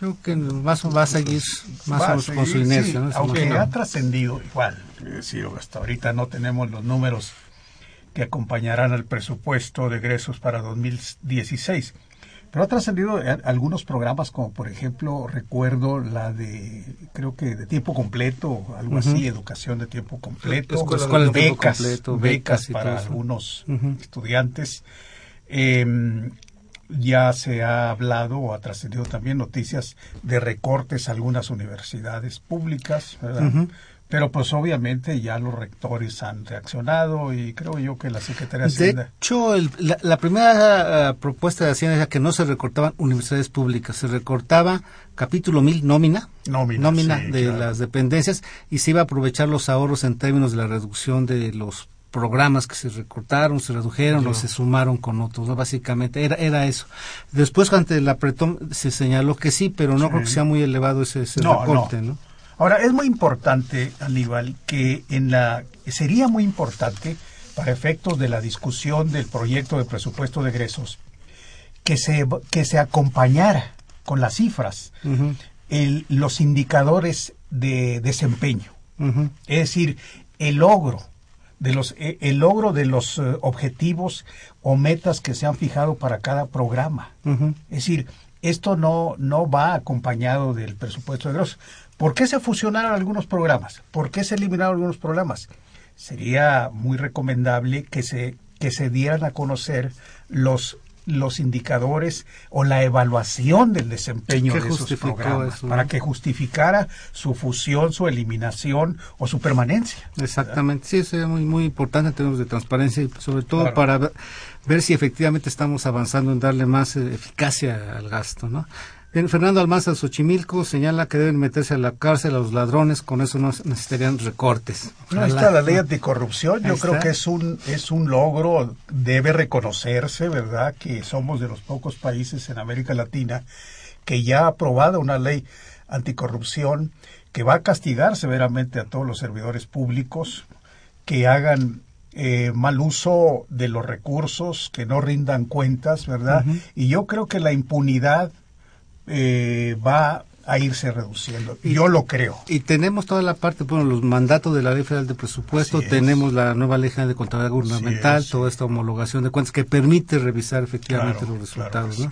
Creo que más va a seguir más o menos con su inercia. Aunque ha trascendido igual, es decir, hasta ahorita no tenemos los números que acompañarán al presupuesto de egresos para 2016. Pero ha trascendido algunos programas, como por ejemplo, recuerdo la de, creo que de tiempo completo, algo así, educación de tiempo completo, becas, becas, para algunos estudiantes. Em, ya se ha hablado o ha trascendido también noticias de recortes a algunas universidades públicas, ¿verdad? Pero pues obviamente ya los rectores han reaccionado y creo yo que la Secretaría de Hacienda... De hecho, la, primera eh, propuesta de Hacienda era que no se recortaban universidades públicas, se recortaba capítulo mil nómina, nómina, de las dependencias y se iba a aprovechar los ahorros en términos de la reducción de los programas que se recortaron, se redujeron o se sumaron con otros, básicamente era era eso. Después ante la apretón se señaló que sí, pero no creo que sea muy elevado ese, recorte, ¿no? Ahora, es muy importante, Aníbal, que en la sería muy importante para efectos de la discusión del proyecto de presupuesto de egresos que se que se acompañara con las cifras los indicadores de desempeño. Es decir, el logro de los e, el logro de los eh, objetivos o metas que se han fijado para cada programa. Es decir, esto no, no va acompañado del presupuesto de egresos ¿Por qué se fusionaron algunos programas? ¿Por qué se eliminaron algunos programas? Sería muy recomendable que se, que se dieran a conocer los los indicadores o la evaluación del desempeño de esos programas para que justificara su fusión, su eliminación o su permanencia. Exactamente, sí, eso es muy, muy importante en términos de transparencia y sobre todo para ver si efectivamente estamos avanzando en darle más eh, eficacia al gasto, ¿no? Fernando Almanza Xochimilco señala que deben meterse a la cárcel a los ladrones, con eso no necesitarían recortes. No está la ley anticorrupción, yo creo que es un, es un logro, debe reconocerse, ¿verdad?, que somos de los pocos países en América Latina que ya ha aprobado una ley anticorrupción que va a castigar severamente a todos los servidores públicos que hagan eh, mal uso de los recursos, que no rindan cuentas, ¿verdad? Y yo creo que la impunidad eh, va a irse reduciendo. Yo lo creo. Y tenemos toda la parte, bueno, los mandatos de la Ley Federal de Presupuesto, tenemos la nueva Ley de Contabilidad Gubernamental, toda esta homologación de cuentas que permite revisar efectivamente los resultados. ¿no?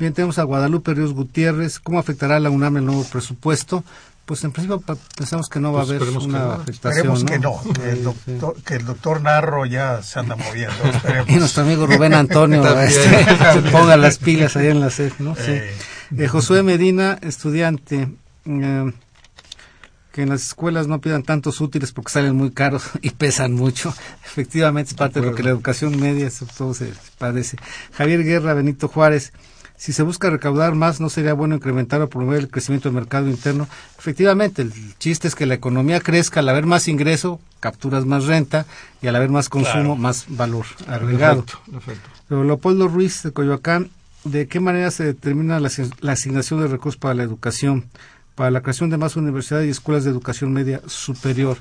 Bien, tenemos a Guadalupe Ríos Gutiérrez. ¿Cómo afectará a la UNAM el nuevo presupuesto? Pues en principio pensamos que no va a pues haber una afectación. Esperemos que no, que, el doctor, que el doctor Narro ya se anda moviendo. y nuestro amigo Rubén Antonio este, se ponga las pilas ahí en la CEF, ¿no? Sí. Eh, Josué Medina, estudiante, eh, que en las escuelas no pidan tantos útiles porque salen muy caros y pesan mucho. Efectivamente, es parte de lo que la educación media sobre todo se padece. Javier Guerra, Benito Juárez, si se busca recaudar más, ¿no sería bueno incrementar o promover el crecimiento del mercado interno? Efectivamente, el chiste es que la economía crezca, al haber más ingreso, capturas más renta y al haber más consumo, más valor agregado. Pero Leopoldo Ruiz de Coyoacán, de qué manera se determina la, asignación de recursos para la educación, para la creación de más universidades y escuelas de educación media superior.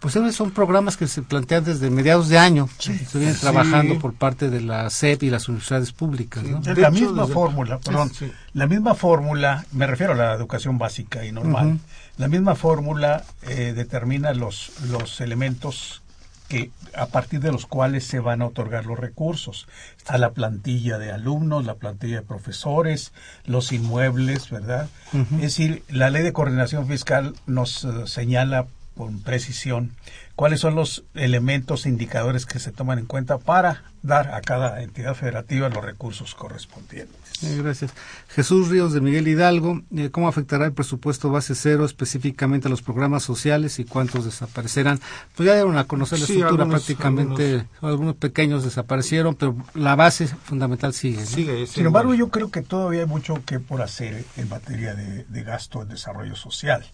Pues esos son programas que se plantean desde mediados de año, se vienen trabajando por parte de la SEP y las universidades públicas. La misma fórmula, perdón, la misma fórmula, me refiero a la educación básica y normal, la misma fórmula eh, determina los, los elementos que a partir de los cuales se van a otorgar los recursos. Está la plantilla de alumnos, la plantilla de profesores, los inmuebles, ¿verdad? Es decir, la ley de coordinación fiscal nos eh, señala con precisión cuáles son los elementos e indicadores que se toman en cuenta para dar a cada entidad federativa los recursos correspondientes. Eh, gracias. Jesús Ríos de Miguel Hidalgo, eh, ¿cómo afectará el presupuesto base cero específicamente a los programas sociales y cuántos desaparecerán? Pues ya dieron a conocer la estructura prácticamente, algunos. pequeños desaparecieron, pero la base fundamental sigue. Sin embargo, yo creo que todavía hay mucho que por hacer en materia de, gasto en desarrollo social.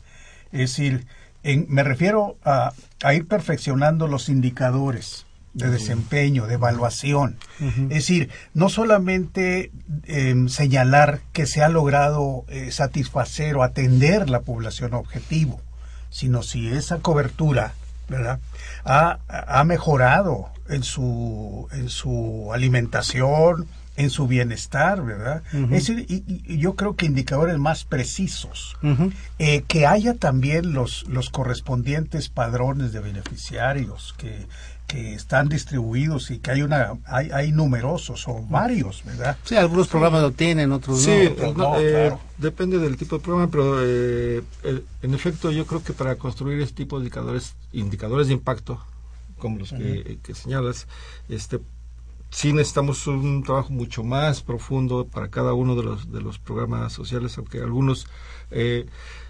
Es decir, me refiero a, a ir perfeccionando los indicadores de desempeño, de evaluación. Es decir, no solamente em, señalar que se ha logrado eh, satisfacer o atender la población objetivo, sino si esa cobertura ¿verdad? Ha, ha mejorado en su, en su alimentación, en su bienestar, ¿verdad? Es decir, y, yo creo que indicadores más precisos, eh, que haya también los, los correspondientes padrones de beneficiarios, que que están distribuidos y que hay una hay, hay numerosos o varios, ¿verdad? Sí, algunos programas lo tienen, otros no. Sí, eh, depende del tipo de programa, pero eh, en efecto yo creo que para construir este tipo de indicadores indicadores de impacto como los que, señalas, este sí necesitamos un trabajo mucho más profundo para cada uno de los de los programas sociales, aunque algunos eh,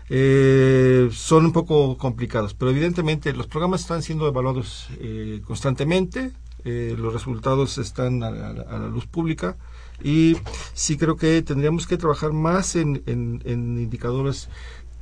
eh, son un poco complicados, pero evidentemente los programas están siendo evaluados eh, constantemente, eh, los resultados están a, la luz pública. Y sí creo que tendríamos que trabajar más en, en indicadores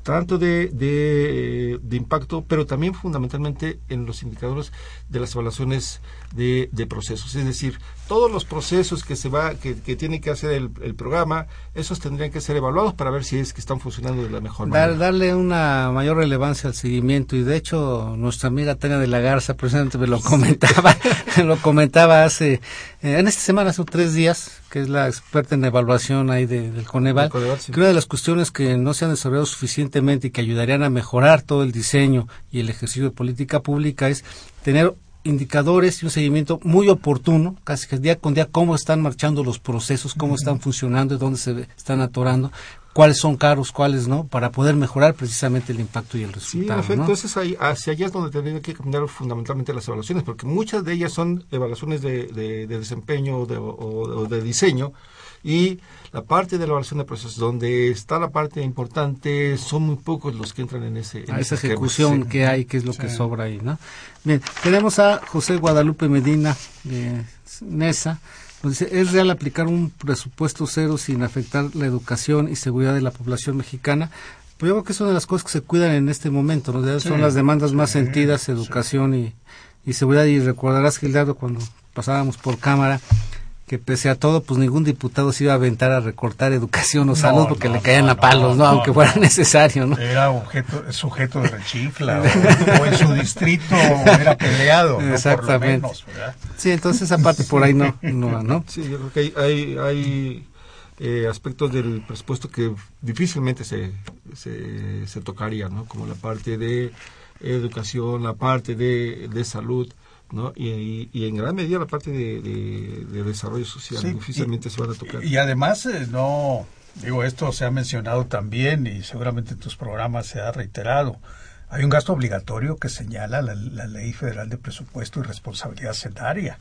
tanto de, de, de, impacto, pero también fundamentalmente en los indicadores de las evaluaciones de, de procesos. Es decir, todos los procesos que se va, que, que tiene que hacer el, el, programa, esos tendrían que ser evaluados para ver si es que están funcionando de la mejor manera. darle una mayor relevancia al seguimiento y de hecho nuestra amiga Tania de la Garza precisamente me lo comentaba, lo comentaba hace, eh, en esta semana, hace tres días, que es la experta en evaluación ahí del Coneval, que una de las cuestiones que no se han desarrollado suficientemente y que ayudarían a mejorar todo el diseño y el ejercicio de política pública es tener indicadores y un seguimiento muy oportuno, casi que día con día, cómo están marchando los procesos, cómo están funcionando y dónde se están atorando, cuáles son caros, cuáles no, para poder mejorar precisamente el impacto y el resultado. Sí, en efecto, ¿no? entonces ahí, hacia allá es donde tendrían que caminar fundamentalmente las evaluaciones, porque muchas de ellas son evaluaciones de, de, de desempeño de, o, o, de diseño, y la parte de la evaluación de procesos, donde está la parte importante, son muy pocos los que entran en ese en a esa ejecución sí. que hay, que es lo que sobra ahí, ¿no? Bien, tenemos a José Guadalupe Medina de NESA. Dice, ¿es real aplicar un presupuesto cero sin afectar la educación y seguridad de la población mexicana? Pues yo creo que es una de las cosas que se cuidan en este momento, ¿no? Son las demandas más sentidas, educación y, y seguridad. Y recordarás, Gildardo, cuando pasábamos por cámara, que pese a todo, pues ningún diputado se iba a aventar a recortar educación o No, salud porque no, le caían no, a palos, ¿no? no, Aunque no. fuera necesario, ¿no? Era objeto, sujeto de rechifla o, o en su distrito era peleado, ¿no? por lo Exactamente. Sí, entonces esa parte por ahí no, no, ¿no? Sí, yo creo que hay, hay, hay, eh, aspectos del presupuesto que difícilmente se, se, se tocaría, ¿no? Como la parte de educación, la parte de, de salud, ¿no? Y, y, y en gran medida la parte de, de- de desarrollo social, Sí, difícilmente y- se van a tocar. Y además, eh, no, digo, esto se ha mencionado también y seguramente en tus programas se ha reiterado. Hay un gasto obligatorio que señala la, la Ley Federal de Presupuesto y Responsabilidad Hacendaria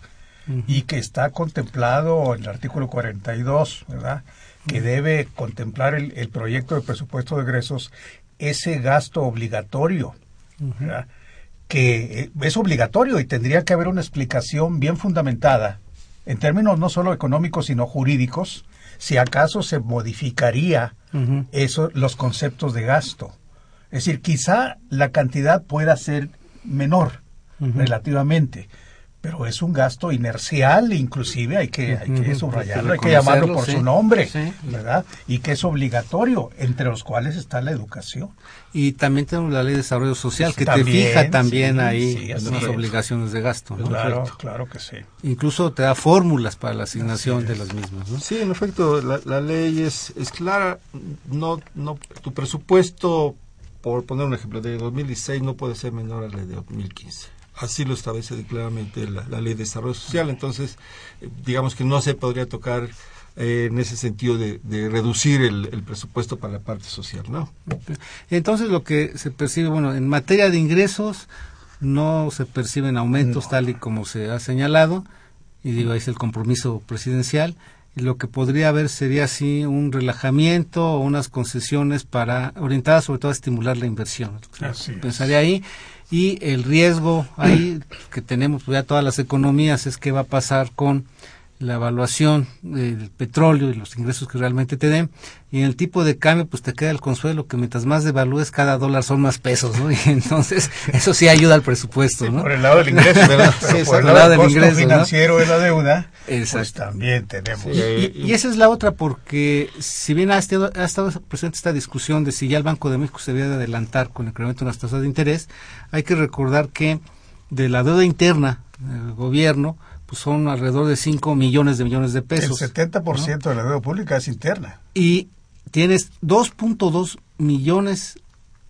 y que está contemplado en el artículo 42, ¿verdad? Que debe contemplar el, el proyecto de presupuesto de egresos ese gasto obligatorio, ¿verdad? Que eh, es obligatorio y tendría que haber una explicación bien fundamentada en términos no solo económicos sino jurídicos si acaso se modificaría Ujú. eso los conceptos de gasto es decir quizá la cantidad pueda ser menor relativamente pero es un gasto inercial inclusive hay que, hay que subrayarlo, Hay que llamarlo por sí. su nombre, Sí. ¿verdad? Y que es obligatorio, entre los cuales está la educación. Y también tenemos la ley de desarrollo social que También, te fija también sí, ahí es. obligaciones de gasto, ¿no? Claro, claro que sí. Incluso te da fórmulas para la asignación de las mismas, ¿no? Sí, en efecto, la, la ley es, es clara. No, no, tu presupuesto, por poner un ejemplo, de 2016 no puede ser menor al de 2015. Así lo establece claramente la, la ley de desarrollo social. Entonces, eh, digamos que no se podría tocar eh, en ese sentido de, de reducir el, el presupuesto para la parte social, ¿no? Entonces lo que se percibe, bueno, en materia de ingresos no se perciben aumentos tal y como se ha señalado, y digo, ahí es el compromiso presidencial, y lo que podría haber sería así un relajamiento o unas concesiones para orientadas sobre todo a estimular la inversión. Así es. Pensaría ahí y el riesgo ahí que tenemos pues, ya todas las economías es qué va a pasar con la evaluación del petróleo y los ingresos que realmente te den y en el tipo de cambio pues te queda el consuelo que mientras más devalúes cada dólar son más pesos ¿no? y entonces eso sí ayuda al presupuesto ¿no? Por el lado del ingreso, ¿verdad? Pero Sí, por el lado del costo ingreso, ¿no? financiero de la deuda, pues Exacto. también tenemos. Sí. Y, y esa es la otra, porque si bien ha estado, ha estado presente esta discusión de si ya el Banco de México se debía de adelantar con el incremento de las tasas de interés, hay que recordar que de la deuda interna del gobierno, pues son alrededor de 5 millones de millones de El pesos. 70% de la deuda pública es interna. Y tienes 2.2 millones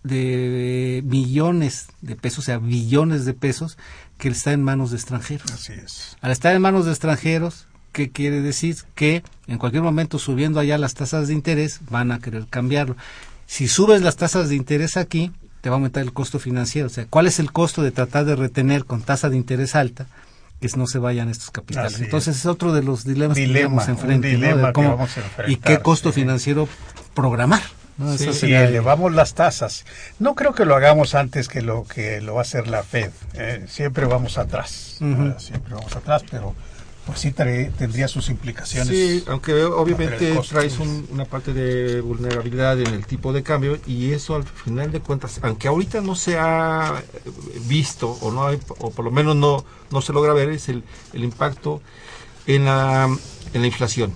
de millones de pesos, o sea, billones de pesos, que está en manos de extranjeros. Así es. Al estar en manos de extranjeros, ¿qué quiere decir? Que en cualquier momento subiendo allá las tasas de interés van a querer cambiarlo. Si subes las tasas de interés aquí, te va a aumentar el costo financiero. O sea, ¿cuál es el costo de tratar de retener con tasa de interés alta que no se vayan estos capitales? Así. Entonces es otro de los dilemas que Dilema, enfrente, ¿no? dilema De que cómo- vamos a enfrentar, y qué costo sí. financiero programar. ¿no? Sí, Si elevamos las tasas, no creo que lo hagamos antes que lo que lo va a hacer la Fed. eh, siempre vamos atrás, siempre vamos atrás, pero pues sí tendría sus implicaciones. Sí, aunque obviamente traes un- una parte de vulnerabilidad en el tipo de cambio y eso al final de cuentas, aunque ahorita no se ha eh, visto o no hay- o por lo menos no no se logra ver es el, el impacto en la en la inflación.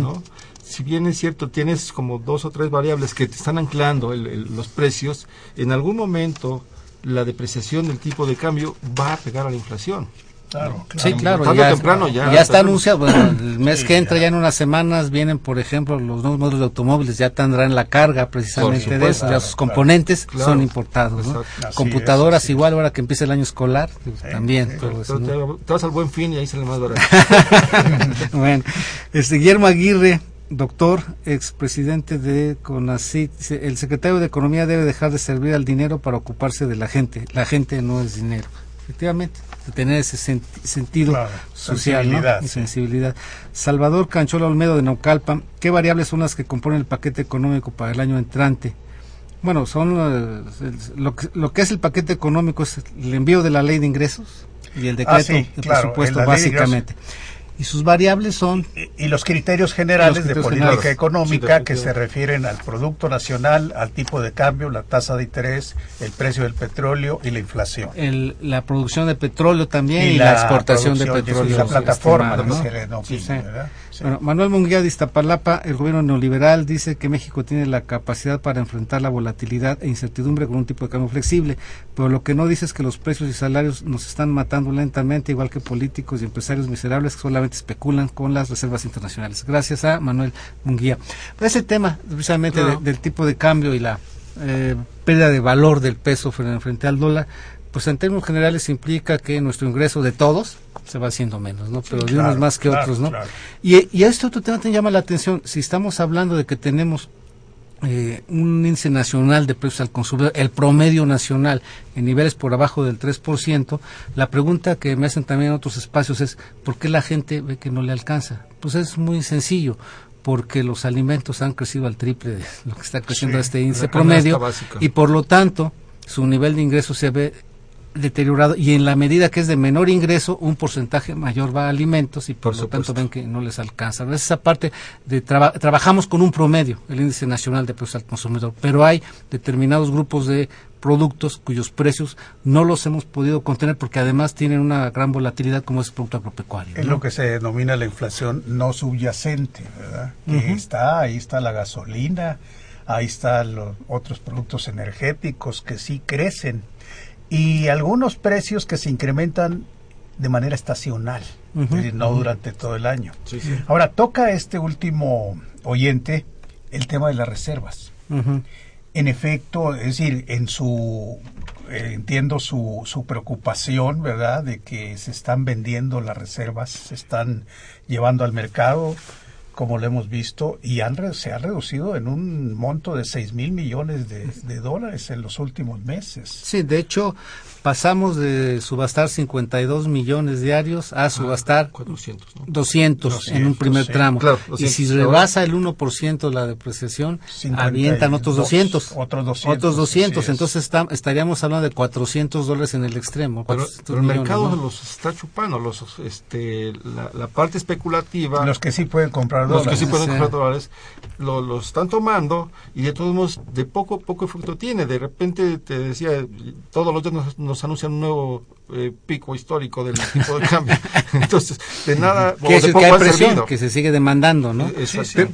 ¿no? Si bien es cierto, tienes como dos o tres variables que te están anclando el- el- los precios, en algún momento la depreciación del tipo de cambio va a pegar a la inflación. Claro, claro. Sí, claro, ya, temprano ya- ya está anunciado. Bueno, el mes Sí, que entra, ya. ya en unas semanas, vienen, por ejemplo, los nuevos modelos de automóviles, ya tendrán la carga precisamente de eso, supuesto, ya claro, sus claro, componentes claro. son importados. Computadoras es, igual, ahora que empieza el año escolar, pues, Sí, también. sí. todo eso, te, vas al buen fin y ahí sale más barato. bueno, este, Guillermo Aguirre doctor, expresidente de CONACYT, dice, el secretario de Economía debe dejar de servir al dinero para ocuparse de la gente. La gente no es dinero. Efectivamente, de tener ese sentido social y sensibilidad. Salvador Canchola Olmedo de Naucalpa, ¿qué variables son las que componen el paquete económico para el año entrante? Bueno, son eh, lo, que, lo que es el paquete económico es el envío de la ley de ingresos y el ah, decreto de presupuesto básicamente y sus variables son... Y, los criterios generales de política económica que se refieren al Producto Nacional, al tipo de cambio, la tasa de interés, el precio del petróleo y la inflación. El, la producción de petróleo también y, la, exportación de petróleo. La plataforma, ¿no? Bueno, Manuel Munguía de Iztapalapa, el gobierno neoliberal dice que México tiene la capacidad para enfrentar la volatilidad e incertidumbre con un tipo de cambio flexible, pero lo que no dice es que los precios y salarios nos están matando lentamente, igual que políticos y empresarios miserables que solamente especulan con las reservas internacionales. Gracias a Manuel Munguía. Ese tema, precisamente, del tipo de cambio y la eh, pérdida de valor del peso frente al dólar, pues en términos generales implica que nuestro ingreso de todos se va haciendo menos, ¿no? Pero de unos más que otros, ¿no? Y, y, a este otro tema te llama la atención, si estamos hablando de que tenemos eh, un índice nacional de precios al consumidor, el promedio nacional en niveles por abajo del 3%, la pregunta que me hacen también en otros espacios es, ¿por qué la gente ve que no le alcanza? Pues es muy sencillo, porque los alimentos han crecido al triple de lo que está creciendo este índice promedio y por lo tanto su nivel de ingreso se ve deteriorado y en la medida que es de menor ingreso un porcentaje mayor va a alimentos y por, lo tanto ven que no les alcanza. esa parte de trabajamos con un promedio, el índice nacional de precios al consumidor, pero hay determinados grupos de productos cuyos precios no los hemos podido contener porque además tienen una gran volatilidad como es el producto agropecuario. Es lo que se denomina la inflación no subyacente, ¿verdad? Que está, ahí está la gasolina, ahí están los otros productos energéticos que sí crecen y algunos precios que se incrementan de manera estacional, no durante todo el año. Ahora, toca este último oyente el tema de las reservas. En efecto, es decir, en su eh, entiendo su, su preocupación, ¿verdad?, de que se están vendiendo las reservas, se están llevando al mercado como lo hemos visto, y han, se ha reducido en un monto de 6 mil millones de, de, dólares en los últimos meses. Sí, de hecho, pasamos de subastar 52 millones diarios a ah, subastar 200, en un primer tramo. y si rebasa el 1% la depreciación, avientan otros 200. Otros 200. Otros 200. Entonces estaríamos hablando de 400 dólares en el extremo. Pero, el mercado los está chupando, los, este, la, parte especulativa. Los que sí pueden comprar dólares. Los que sí pueden comprar dólares, lo, están tomando y de todos modos, de poco poco fruto tiene. De repente, te decía, todos los días nos nos anuncian un nuevo eh, pico histórico del tipo de cambio. Entonces, de nada... Que, es que hay presión, que se sigue demandando, ¿no?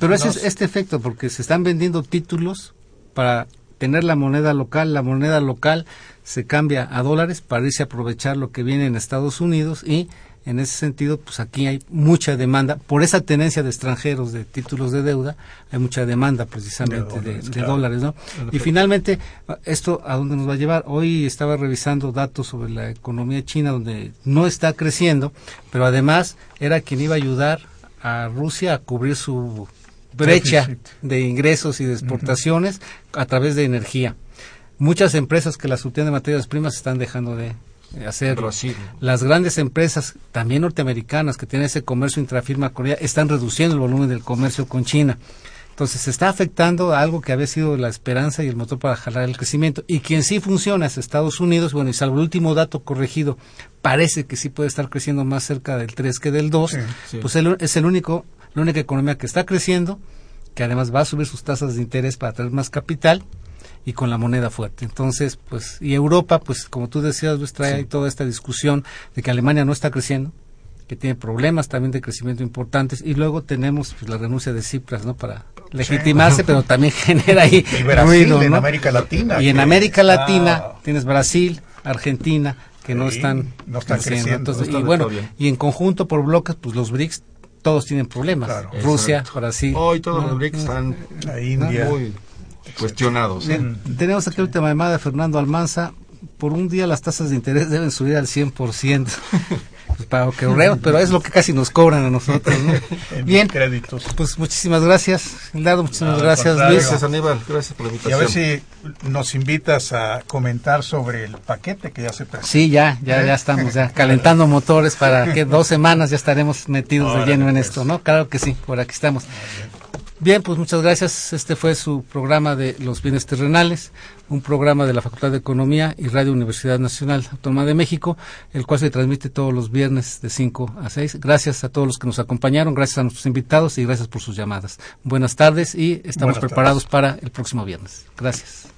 Pero, ese es este efecto, porque se están vendiendo títulos para tener la moneda local, la moneda local se cambia a dólares para irse a aprovechar lo que viene en Estados Unidos y en ese sentido, pues aquí hay mucha demanda, por esa tenencia de extranjeros de títulos de deuda, hay mucha demanda precisamente de dólares, ¿no? Y finalmente, ¿esto a dónde nos va a llevar? Hoy estaba revisando datos sobre la economía china, donde no está creciendo, pero además era quien iba a ayudar a Rusia a cubrir su brecha de ingresos y de exportaciones a través de energía. Muchas empresas que la surtían de materias primas están dejando de eh, hacer Las grandes empresas, también norteamericanas, que tienen ese comercio intrafirma Corea, están reduciendo el volumen del comercio con China. Entonces se está afectando a algo que había sido la esperanza y el motor para jalar el crecimiento. Y quien sí funciona es Estados Unidos, bueno, y salvo el último dato corregido, parece que sí puede estar creciendo más cerca del 3 que del 2, pues es el único, la única economía que está creciendo, que además va a subir sus tasas de interés para traer más capital y con la moneda fuerte. Entonces, pues, y Europa, pues, como tú decías, Luis, trae toda esta discusión de que Alemania no está creciendo, que tiene problemas también de crecimiento importantes, y luego tenemos pues, la renuncia de Cipras, ¿no? Para legitimarse, pero también genera ahí y Brasil, en América Latina. Y en América Latina tienes Brasil, Argentina, que no están, no están creciendo. y bueno, y en conjunto por bloques, pues los BRICS todos tienen problemas. Rusia, Brasil. Hoy todos los BRICS están la India. muy cuestionados. tenemos aquí la última llamada de Fernando Almanza. Por un día las tasas de interés deben subir al 100%. pago que ahorremos, pero es lo que casi nos cobran a nosotros, ¿no? Bien, créditos. pues muchísimas gracias, Gildardo, muchísimas gracias. Luis. Gracias, Aníbal. Gracias por la Y a invitación. ver si nos invitas a comentar sobre el paquete que ya se presentó. Sí, ya, ya, ya estamos ya calentando motores para que dos semanas ya estaremos metidos de lleno en pues. esto, ¿no? Claro que sí, por aquí estamos. Bien, pues muchas gracias. Este fue su programa de los bienes terrenales, un programa de la Facultad de Economía y Radio Universidad Nacional Autónoma de México, el cual se transmite todos los viernes de 5 a 6. Gracias a todos los que nos acompañaron, gracias a nuestros invitados y gracias por sus llamadas. Buenas tardes y estamos Buenas preparados para el próximo viernes. Gracias.